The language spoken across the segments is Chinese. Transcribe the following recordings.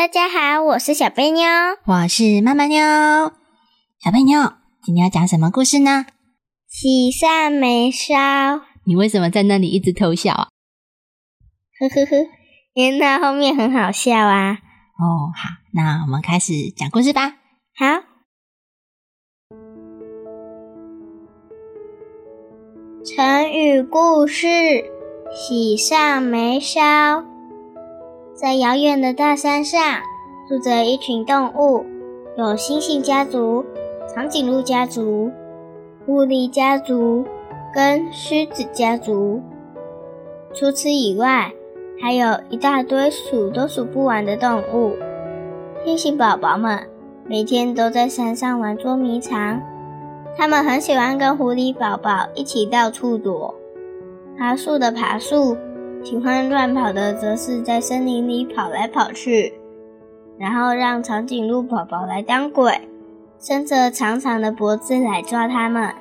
大家好，我是小贝妞，我是妈妈妞。小贝妞，今天要讲什么故事呢？喜上眉梢。你为什么在那里一直偷笑啊？呵呵呵，因为它后面很好笑啊。哦，好，那我们开始讲故事吧。好，成语故事：喜上眉梢。在遥远的大山上，住着一群动物，有猩猩家族、长颈鹿家族、狐狸家族跟狮子家族。除此以外，还有一大堆数都数不完的动物。猩猩宝宝们每天都在山上玩捉迷藏，他们很喜欢跟狐狸宝宝一起到处躲，爬树的爬树。喜欢乱跑的，则是在森林里跑来跑去，然后让长颈鹿宝宝来当鬼，伸着长长的脖子来抓它们。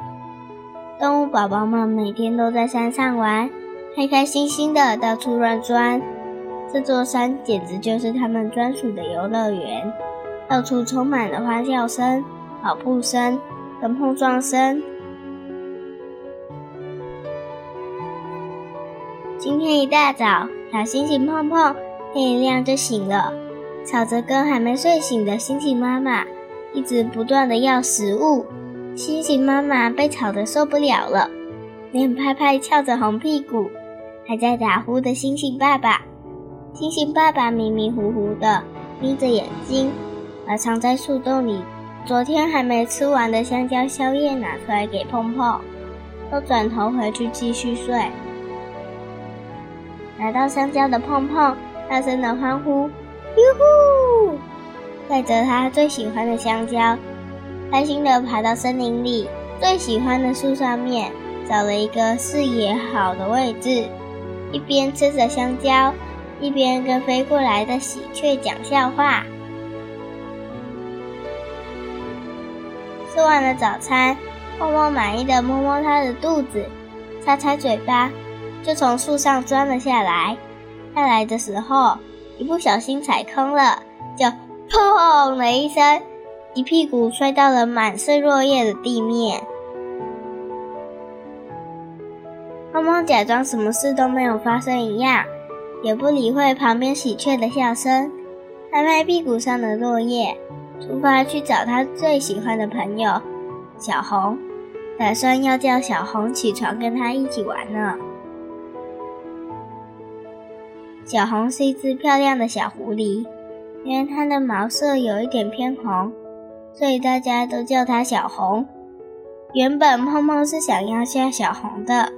动物宝宝们每天都在山上玩，开开心心的到处乱钻。这座山简直就是他们专属的游乐园，到处充满了欢笑声、跑步声跟碰撞声。今天一大早，小星星碰碰天一亮就醒了，吵着跟还没睡醒的星星妈妈一直不断的要食物。星星妈妈被吵得受不了了，脸拍拍翘着红屁股还在打呼的星星爸爸。星星爸爸迷迷糊糊的眯着眼睛，把藏在树洞里昨天还没吃完的香蕉宵夜拿出来给碰碰，又转头回去继续睡。拿到香蕉的碰碰大声的欢呼：“哟呼！”带着他最喜欢的香蕉，开心的爬到森林里最喜欢的树上面，找了一个视野好的位置，一边吃着香蕉，一边跟飞过来的喜鹊讲笑话。吃完了早餐，碰碰满意的摸摸他的肚子，擦擦嘴巴。就从树上钻了下来，下来的时候一不小心踩空了，就砰的一声，一屁股摔到了满是落叶的地面。胖胖假装什么事都没有发生一样，也不理会旁边喜鹊的笑声，拍拍屁股上的落叶，出发去找他最喜欢的朋友小红，打算要叫小红起床跟他一起玩呢。小红是一只漂亮的小狐狸，因为它的毛色有一点偏红，所以大家都叫它小红。原本胖胖是想要吓小红的，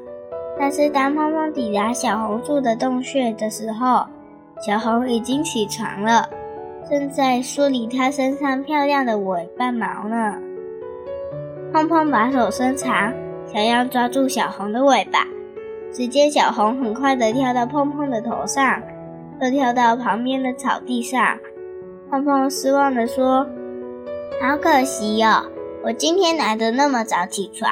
但是当胖胖抵达小红住的洞穴的时候，小红已经起床了，正在梳理它身上漂亮的尾巴毛呢。碰碰把手伸长，想要抓住小红的尾巴。只见小红很快地跳到碰碰的头上，又跳到旁边的草地上。碰碰失望地说：“好可惜哟，我今天来的那么早起床，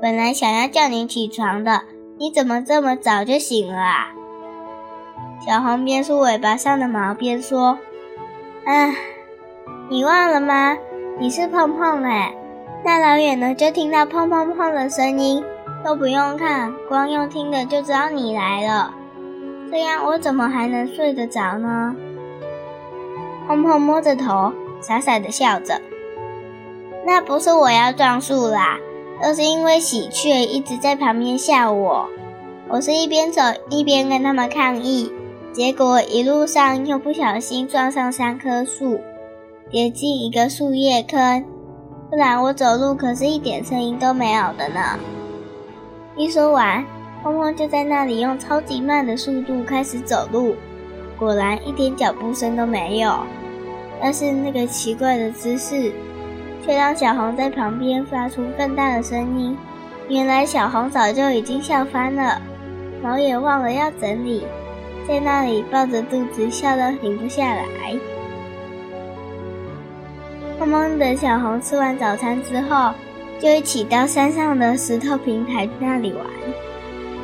本来想要叫你起床的，你怎么这么早就醒了啊？”小红边梳尾巴上的毛边说：“唉，你忘了吗？你是碰碰哎，大老远的就听到胖胖胖的声音。”都不用看，光用听的就知道你来了。这样我怎么还能睡得着呢？碰碰摸着头，傻傻的笑着。那不是我要撞树啦，而是因为喜鹊一直在旁边吓我。我是一边走一边跟他们抗议，结果一路上又不小心撞上三棵树，跌进一个树叶坑。不然我走路可是一点声音都没有的呢。一说完，碰碰就在那里用超级慢的速度开始走路，果然一点脚步声都没有。但是那个奇怪的姿势，却让小红在旁边发出更大的声音。原来小红早就已经笑翻了，毛也忘了要整理，在那里抱着肚子笑得停不下来。碰碰的小红吃完早餐之后，就一起到山上的石头平台那里玩。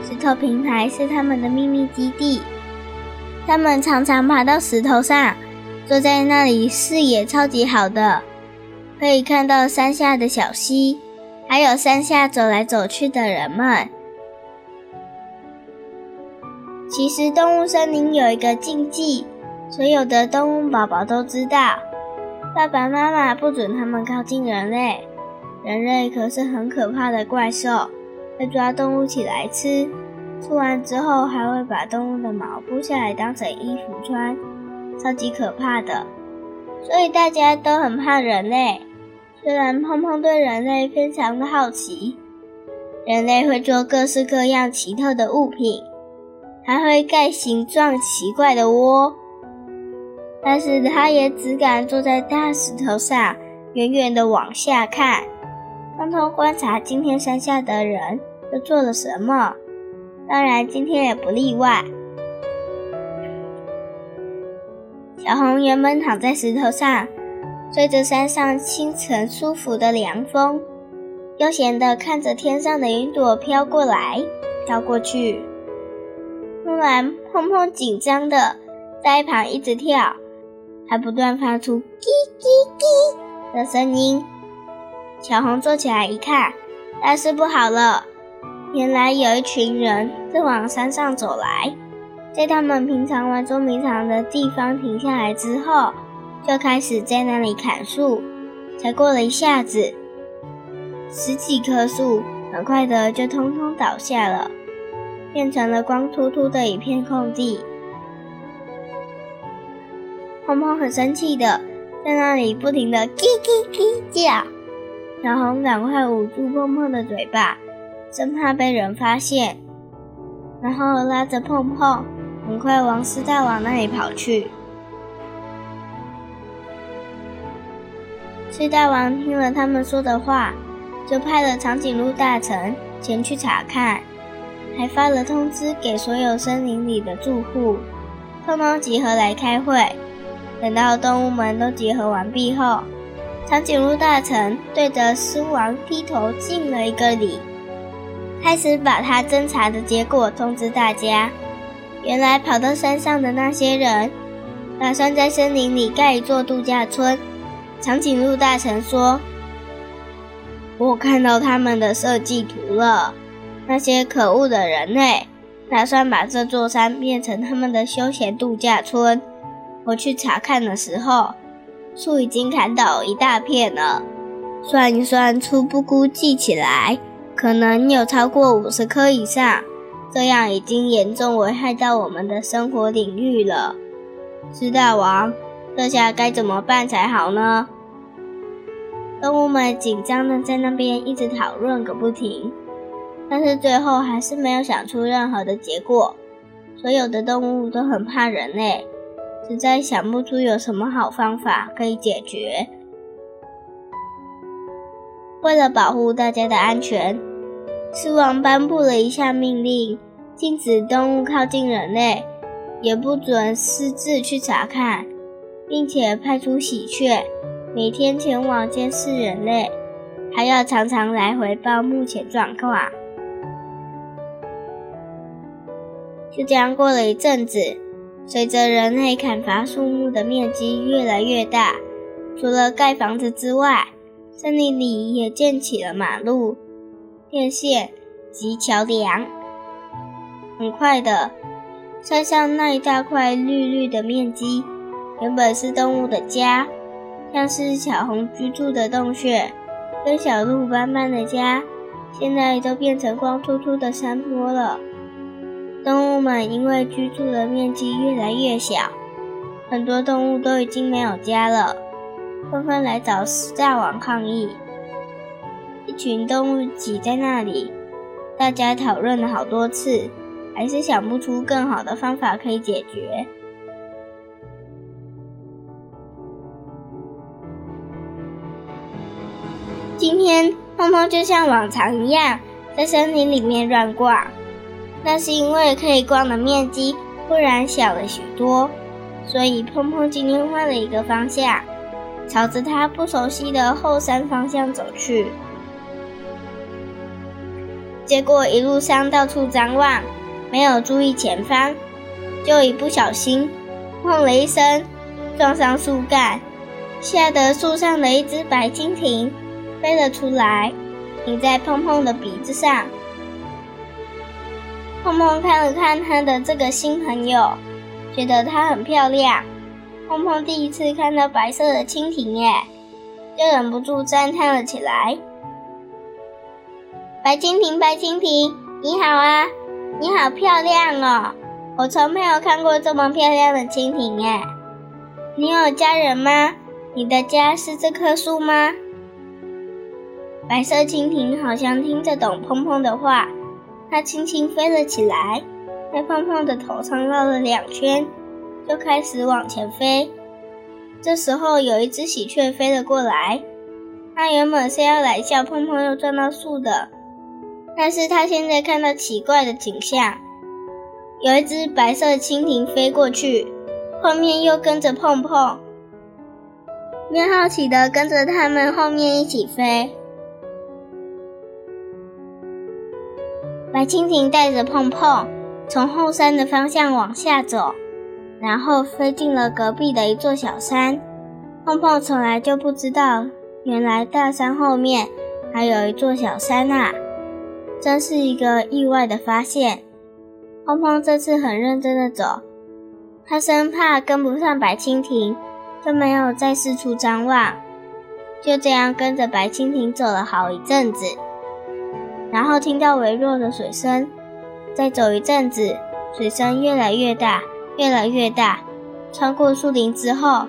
石头平台是他们的秘密基地，他们常常爬到石头上，坐在那里，视野超级好的，可以看到山下的小溪，还有山下走来走去的人们。其实动物森林有一个禁忌，所有的动物宝宝都知道，爸爸妈妈不准他们靠近人类，人类可是很可怕的怪兽。会抓动物起来吃，吃完之后还会把动物的毛剥下来当成衣服穿，超级可怕的。所以大家都很怕人类。虽然碰碰对人类非常的好奇，人类会做各式各样奇特的物品，还会盖形状奇怪的窝，但是他也只敢坐在大石头上，远远的往下看。偷偷观察今天山下的人都做了什么，当然今天也不例外。小红原本躺在石头上，吹着山上清晨舒服的凉风，悠闲地看着天上的云朵飘过来、飘过去。突然，碰碰紧张的在一旁一直跳，还不断发出“叽叽叽”的声音。小红坐起来一看，大事不好了！原来有一群人正往山上走来，在他们平常玩捉迷藏的地方停下来之后，就开始在那里砍树。才过了一下子，十几棵树很快的就通通倒下了，变成了光秃秃的一片空地。碰碰很生气的在那里不停的叽叽叽叫。小红赶快捂住碰碰的嘴巴，生怕被人发现，然后拉着碰碰，很快往狮大王那里跑去。狮大王听了他们说的话，就派了长颈鹿大臣前去查看，还发了通知给所有森林里的住户，通通集合来开会。等到动物们都集合完毕后。长颈鹿大臣对着狮王低头敬了一个礼，开始把他侦查的结果通知大家。原来跑到山上的那些人，打算在森林里盖一座度假村。长颈鹿大臣说：“我看到他们的设计图了，那些可恶的人类，打算把这座山变成他们的休闲度假村。我去查看的时候。”树已经砍倒一大片了，算一算，初步估计起来，可能有超过五十棵以上。这样已经严重危害到我们的生活领域了。狮大王，这下该怎么办才好呢？动物们紧张的在那边一直讨论个不停，但是最后还是没有想出任何的结果。所有的动物都很怕人类。实在想不出有什么好方法可以解决。为了保护大家的安全，狮王颁布了一项命令：禁止动物靠近人类，也不准私自去查看，并且派出喜鹊每天前往监视人类，还要常常来回报目前状况。就这样过了一阵子。随着人类砍伐树木的面积越来越大，除了盖房子之外，森林里也建起了马路、电线及桥梁。很快的，山上那一大块绿绿的面积，原本是动物的家，像是小红居住的洞穴，跟小鹿斑斑的家，现在都变成光秃秃的山坡了。动物们因为居住的面积越来越小，很多动物都已经没有家了，纷纷来找狮大王抗议。一群动物挤在那里，大家讨论了好多次，还是想不出更好的方法可以解决。今天，碰碰就像往常一样，在森林里面乱逛。那是因为可以逛的面积忽然小了许多，所以碰碰今天换了一个方向，朝着他不熟悉的后山方向走去。结果一路上到处张望，没有注意前方，就一不小心，砰了一声，撞上树干，吓得树上的一只白蜻蜓飞了出来，停在碰碰的鼻子上。碰碰看了看他的这个新朋友，觉得它很漂亮。碰碰第一次看到白色的蜻蜓，耶，就忍不住赞叹了起来。白蜻蜓，白蜻蜓，你好啊！你好漂亮哦！我从没有看过这么漂亮的蜻蜓耶。你有家人吗？你的家是这棵树吗？白色蜻蜓好像听得懂碰碰的话。它轻轻飞了起来，在胖胖的头上绕了两圈，就开始往前飞。这时候，有一只喜鹊飞了过来，它原本是要来叫胖胖又撞到树的，但是它现在看到奇怪的景象：有一只白色蜻蜓飞过去，后面又跟着碰碰，便好奇的跟着他们后面一起飞。白蜻蜓带着碰碰从后山的方向往下走，然后飞进了隔壁的一座小山。碰碰从来就不知道，原来大山后面还有一座小山啊！真是一个意外的发现。碰碰这次很认真的走，他生怕跟不上白蜻蜓，就没有再四处张望，就这样跟着白蜻蜓走了好一阵子。然后听到微弱的水声，再走一阵子，水声越来越大，越来越大。穿过树林之后，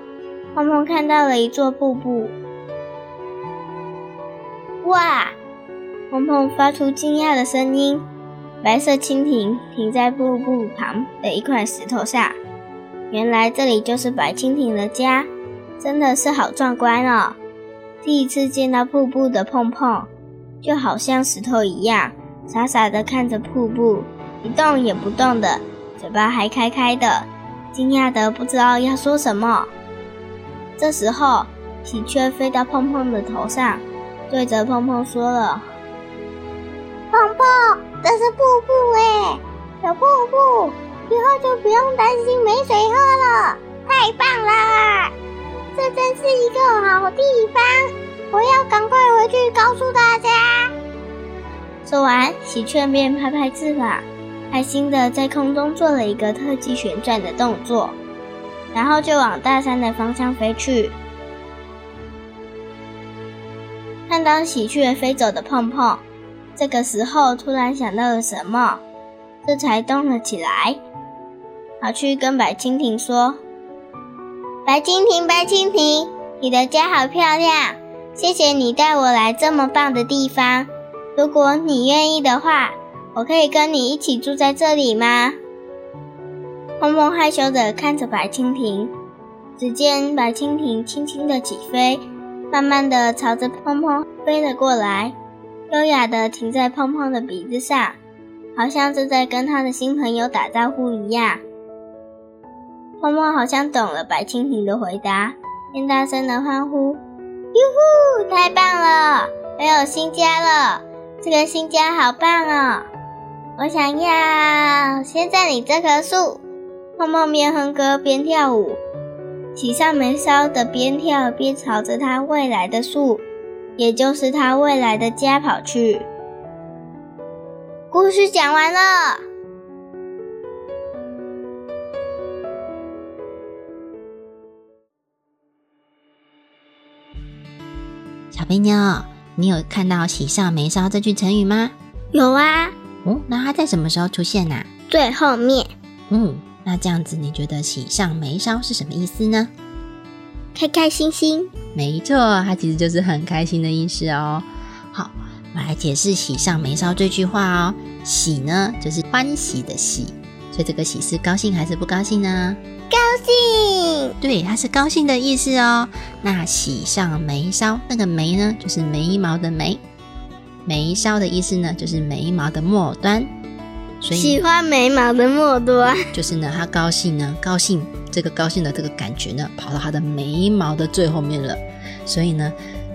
碰碰看到了一座瀑布。哇！碰碰发出惊讶的声音。白色蜻蜓停在瀑布旁的一块石头上。原来这里就是白蜻蜓的家，真的是好壮观哦！第一次见到瀑布的碰碰。就好像石头一样，傻傻的看着瀑布，一动也不动的，嘴巴还开开的，惊讶的不知道要说什么。这时候，喜鹊飞到碰碰的头上，对着碰碰说了：“碰碰，这是瀑布哎，有瀑布，以后就不用担心没水喝了，太棒了！这真是一个好地方。”我要赶快回去告诉大家。说完，喜鹊便拍拍翅膀，开心的在空中做了一个特技旋转的动作，然后就往大山的方向飞去。看到喜鹊飞走的碰碰，这个时候突然想到了什么，这才动了起来，跑去跟白蜻蜓说：“白蜻蜓，白蜻蜓，你的家好漂亮。”谢谢你带我来这么棒的地方。如果你愿意的话，我可以跟你一起住在这里吗？碰碰害羞地看着白蜻蜓，只见白蜻蜓轻轻地起飞，慢慢地朝着碰碰飞了过来，优雅地停在碰碰的鼻子上，好像正在跟他的新朋友打招呼一样。碰碰好像懂了白蜻蜓的回答，便大声地欢呼。哟呼！太棒了，我有新家了。这个新家好棒哦！我想要先在你这棵树。碰碰边哼歌边跳舞，喜上眉梢的边跳边朝着他未来的树，也就是他未来的家跑去。故事讲完了。小肥妞，你有看到“喜上眉梢”这句成语吗？有啊。哦，那它在什么时候出现呢？最后面。嗯，那这样子，你觉得“喜上眉梢”是什么意思呢？开开心心。没错，它其实就是很开心的意思哦。好，我来解释“喜上眉梢”这句话哦。喜呢，就是欢喜的喜，所以这个喜是高兴还是不高兴呢？高兴。对，它是高兴的意思哦。那喜上眉梢，那个眉呢，就是眉毛的眉；眉梢的意思呢，就是眉毛的末端。所以喜欢眉毛的末端，就是呢，他高兴呢，高兴这个高兴的这个感觉呢，跑到他的眉毛的最后面了。所以呢，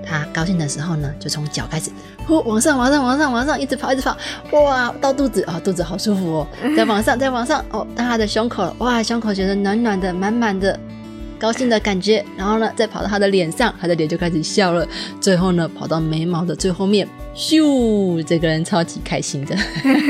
他高兴的时候呢，就从脚开始，呼，往上，往上，往上，往上，一直跑，一直跑，哇，到肚子啊，肚子好舒服哦，再往上，再往上，哦，到他的胸口，哇，胸口觉得暖暖的，满满的高兴的感觉。然后呢，再跑到他的脸上，他的脸就开始笑了。最后呢，跑到眉毛的最后面，咻，这个人超级开心的，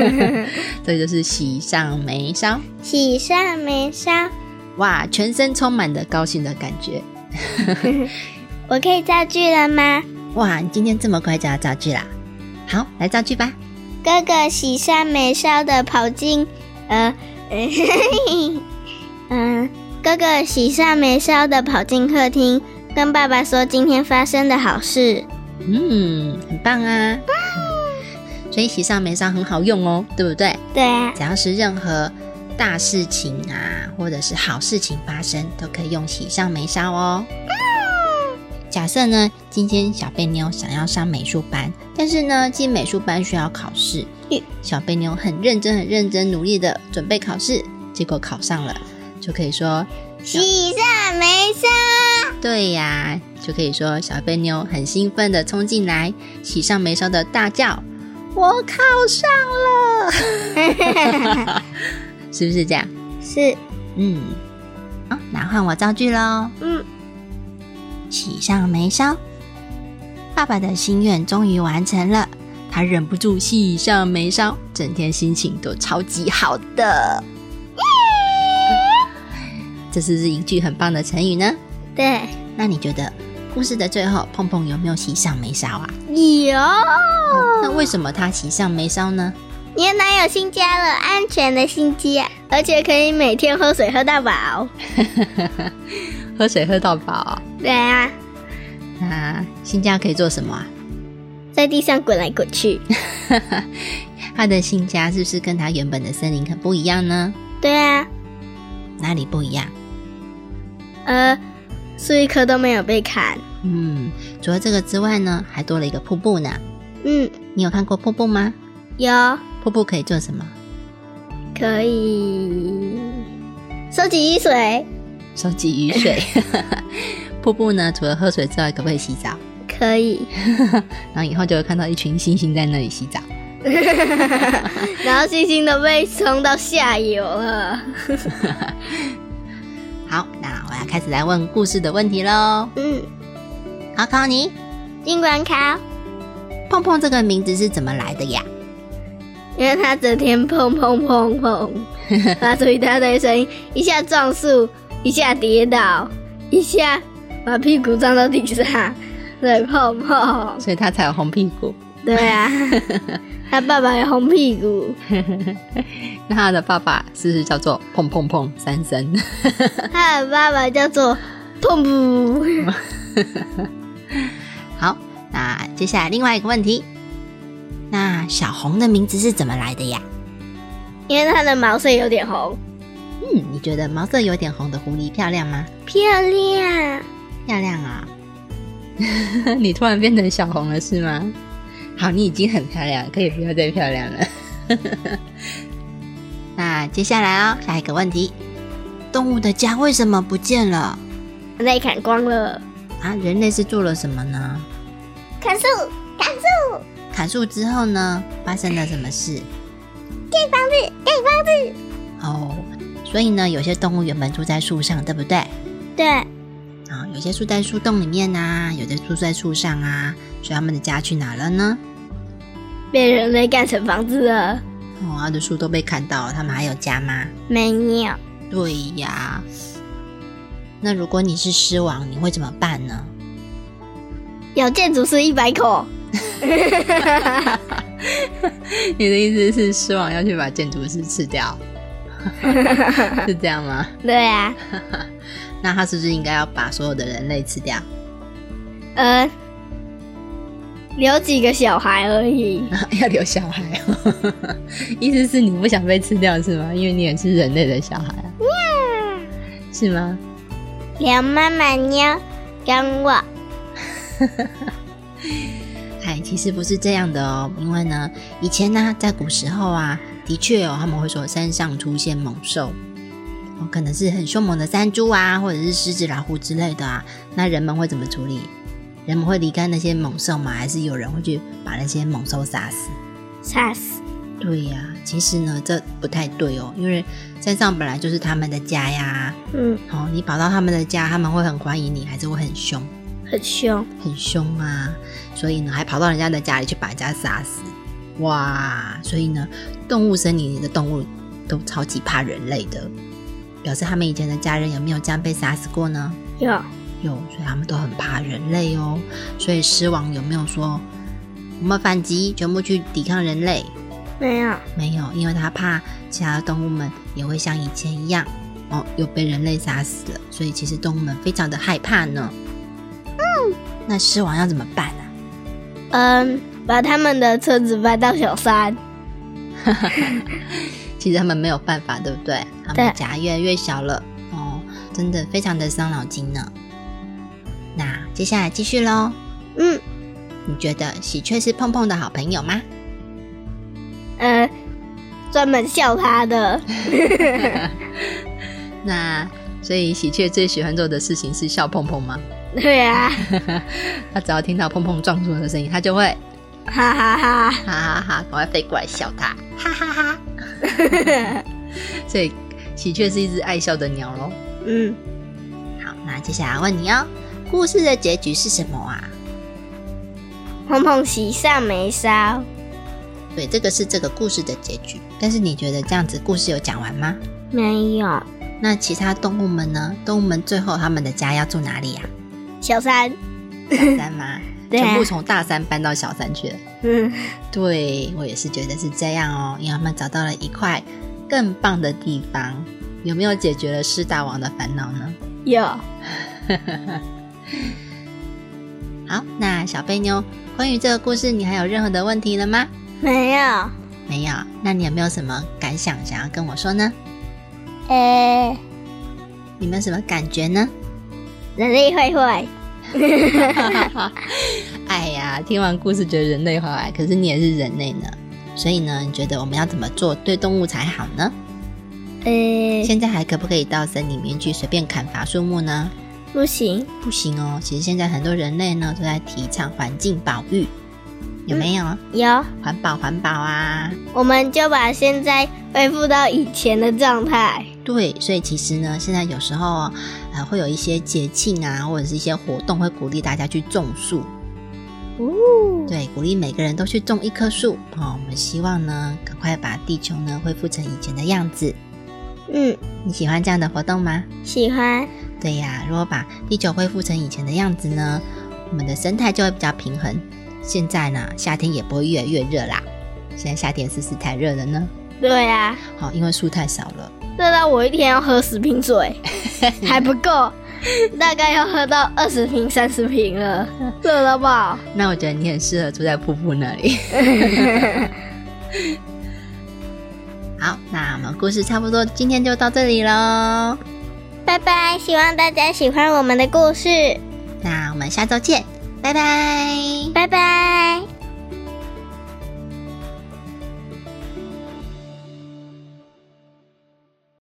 这就是喜上眉梢。喜上眉梢。哇，全身充满的高兴的感觉。我可以造句了吗？哇，你今天这么快就要造句啦？好，来造句吧。哥哥喜上眉梢的跑进，呃，嗯，哥哥喜上眉梢的跑进客厅，跟爸爸说今天发生的好事。嗯，很棒啊。所以喜上眉梢很好用哦，对不对？对啊，只要是任何大事情啊，或者是好事情发生，都可以用喜上眉梢哦。假设呢，今天小贝妞想要上美术班，但是呢，进美术班需要考试。小贝妞很认真、很认真、努力的准备考试，结果考上了，就可以说喜上眉梢。对呀，就可以说小贝妞很兴奋的冲进来，喜上眉梢的大叫：“我考上了！” 是不是这样？是，嗯，好，那换我造句喽。嗯，喜上眉梢，爸爸的心愿终于完成了，他忍不住喜上眉梢，整天心情都超级好的。这是不是一句很棒的成语呢？对，那你觉得故事的最后，碰碰有没有喜上眉梢啊？有。那为什么他喜上眉梢呢？你的男友新家了，安全的新家，而且可以每天喝水喝到饱。喝水喝到饱。对啊，那新家可以做什么啊？在地上滚来滚去。他的新家是不是跟他原本的森林很不一样呢？对啊，哪里不一样？呃，树一棵都没有被砍。嗯，除了这个之外呢，还多了一个瀑布呢。嗯，你有看过瀑布吗？有瀑布可以做什么？可以收集雨水，收集雨水。瀑布呢，除了喝水之外，可不可以洗澡？可以。然后以后就会看到一群星星在那里洗澡。然后星星都被冲到下游了。好，那我要开始来问故事的问题喽。嗯，考考你，尽管考，碰碰这个名字是怎么来的呀？因为他整天碰碰碰碰，发出一大堆声音，一下撞树，一下跌倒，一下把屁股撞到地上，对，泡泡。所以他才有红屁股。对啊，他爸爸有红屁股。那他的爸爸是不是叫做砰砰砰三声？他的爸爸叫做砰噗。好，那接下来另外一个问题，那小红的名字是怎么来的呀？因为它的毛色有点红。嗯，你觉得毛色有点红的狐狸漂亮吗？漂亮，漂亮啊！你突然变成小红了是吗？好，你已经很漂亮，可以不要再漂亮了。那接下来哦，下一个问题，动物的家为什么不见了？被砍光了。啊，人类是做了什么呢？砍树，砍树，砍树之后呢，发生了什么事？盖房子，盖房子。哦，所以呢，有些动物原本住在树上，对不对？对，啊，有些住在树洞里面呐、有的住在树上啊，所以他们的家去哪了呢？被人类盖成房子了。哦，他的树都被砍倒了，他们还有家吗？没有，对呀。那如果你是狮王，你会怎么办呢？有建筑师一百口。你的意思是狮王要去把建筑师吃掉，是这样吗？对啊，那他是不是应该要把所有的人类吃掉？呃，留几个小孩而已。要留小孩，意思是你不想被吃掉是吗？因为你也是人类的小孩啊，是吗？留妈妈妞跟我。哎，其实不是这样的哦，因为呢，以前呢，在古时候啊，的确哦，他们会说山上出现猛兽，哦，可能是很凶猛的山猪啊，或者是狮子、老虎之类的啊。那人们会怎么处理？人们会离开那些猛兽吗？还是有人会去把那些猛兽杀死？杀死？对呀，其实呢，这不太对哦，因为山上本来就是他们的家呀。嗯，好，你跑到他们的家，他们会很欢迎你，还是会很凶？很凶，很凶啊！所以呢，还跑到人家的家里去把人家杀死，哇！所以呢，动物森林里的动物都超级怕人类的，表示他们以前的家人有没有这样被杀死过呢？有有，所以他们都很怕人类哦。所以狮王有没有说我们反击，全部去抵抗人类？没有，没有，因为他怕其他的动物们也会像以前一样哦，又被人类杀死了，所以其实动物们非常的害怕呢。嗯那狮王要怎么办呢？嗯，把他们的车子搬到小山。其实他们没有办法，对不对？他们的家越来越小了，哦，真的非常的伤脑筋呢。那接下来继续喽。嗯，你觉得喜鹊是碰碰的好朋友吗？呃，专门笑他的。那所以喜鹊最喜欢做的事情是笑碰碰吗？对啊，他只要听到碰碰撞树的声音，他就会哈哈哈哈哈哈，赶快飞过来笑他，哈哈哈。所以喜鹊是一只爱笑的鸟喽。嗯，好，那接下来问你哦，故事的结局是什么啊？碰碰喜上眉梢。对，这个是这个故事的结局。但是你觉得这样子故事有讲完吗？没有。那其他动物们呢？动物们最后他们的家要住哪里呀？小山，小山吗？全部从大山搬到小山去了。嗯，对我也是觉得是这样哦，因为他们找到了一块更棒的地方。有没有解决了狮大王的烦恼呢？有。好，那小贝妞，关于这个故事，你还有任何的问题了吗？没有，没有。那你有没有什么感想想要跟我说呢？呃，你们什么感觉呢？人类坏坏。哎呀，听完故事觉得人类好矮，可是你也是人类呢，所以呢，你觉得我们要怎么做对动物才好呢？呃，现在还可不可以到森林里面去随便砍伐树木呢？不行，不行哦。其实现在很多人类呢都在提倡环境保育，有没有？有，环保环保啊！我们就把现在恢复到以前的状态。对，所以其实呢，现在有时候呃会有一些节庆啊，或者是一些活动，会鼓励大家去种树。哦，对，鼓励每个人都去种一棵树。哦，我们希望呢，赶快把地球呢恢复成以前的样子。嗯，你喜欢这样的活动吗？喜欢。对呀，如果把地球恢复成以前的样子呢，我们的生态就会比较平衡。现在呢，夏天也不会越来越热啦。现在夏天是不是太热了呢？对呀。好，因为树太少了。热到我一天要喝十瓶水 还不够，大概要喝到二十瓶、三十瓶了，热到爆。那我觉得你很适合住在瀑布那里。好，那我们故事差不多今天就到这里喽，拜拜！希望大家喜欢我们的故事，那我们下周见，拜拜，拜拜。